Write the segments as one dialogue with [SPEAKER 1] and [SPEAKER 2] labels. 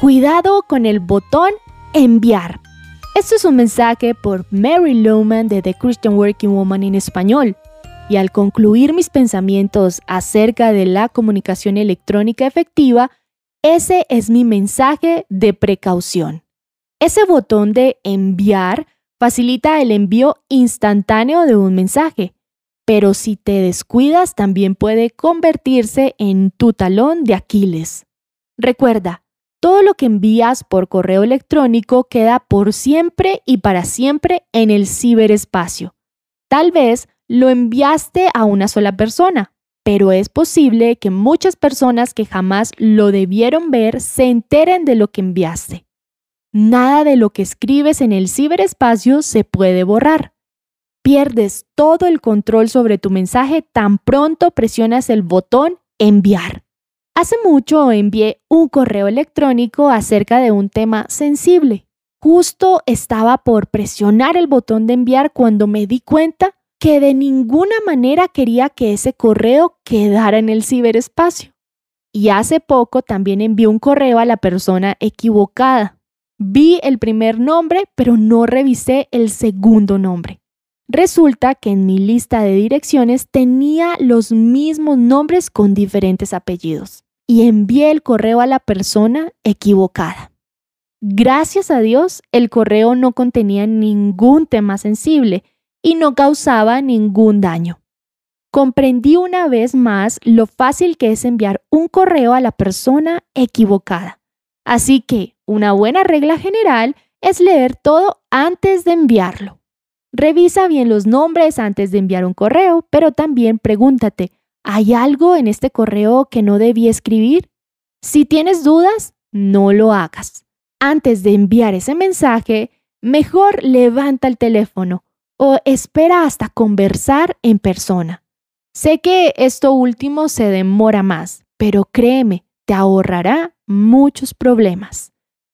[SPEAKER 1] Cuidado con el botón enviar. Esto es un mensaje por Mary Lowman de The Christian Working Woman en español. Y al concluir mis pensamientos acerca de la comunicación electrónica efectiva, ese es mi mensaje de precaución. Ese botón de enviar facilita el envío instantáneo de un mensaje, pero si te descuidas también puede convertirse en tu talón de Aquiles. Recuerda, todo lo que envías por correo electrónico queda por siempre y para siempre en el ciberespacio. Tal vez lo enviaste a una sola persona, pero es posible que muchas personas que jamás lo debieron ver se enteren de lo que enviaste. Nada de lo que escribes en el ciberespacio se puede borrar. Pierdes todo el control sobre tu mensaje tan pronto presionas el botón enviar. Hace mucho envié un correo electrónico acerca de un tema sensible. Justo estaba por presionar el botón de enviar cuando me di cuenta que de ninguna manera quería que ese correo quedara en el ciberespacio. Y hace poco también envié un correo a la persona equivocada. Vi el primer nombre, pero no revisé el segundo nombre. Resulta que en mi lista de direcciones tenía los mismos nombres con diferentes apellidos y envié el correo a la persona equivocada. Gracias a Dios, el correo no contenía ningún tema sensible y no causaba ningún daño. Comprendí una vez más lo fácil que es enviar un correo a la persona equivocada. Así que una buena regla general es leer todo antes de enviarlo. Revisa bien los nombres antes de enviar un correo, pero también pregúntate, ¿hay algo en este correo que no debí escribir? Si tienes dudas, no lo hagas. Antes de enviar ese mensaje, mejor levanta el teléfono o espera hasta conversar en persona. Sé que esto último se demora más, pero créeme, te ahorrará muchos problemas.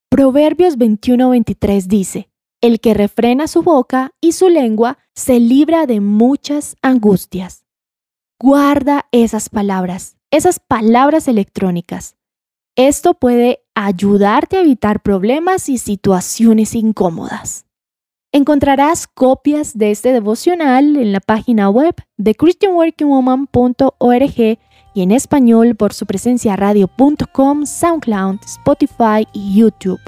[SPEAKER 1] Proverbios 21-23 dice, El que refrena su boca y su lengua se libra de muchas angustias. Guarda esas palabras, esas palabras electrónicas. Esto puede ayudarte a evitar problemas y situaciones incómodas. Encontrarás copias de este devocional en la página web de christianworkingwoman.org y en español por su presencia radio.com, SoundCloud, Spotify y YouTube.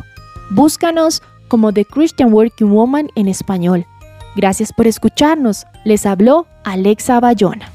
[SPEAKER 1] Búscanos como The Christian Working Woman en español. Gracias por escucharnos. Les habló Alexa Bayona.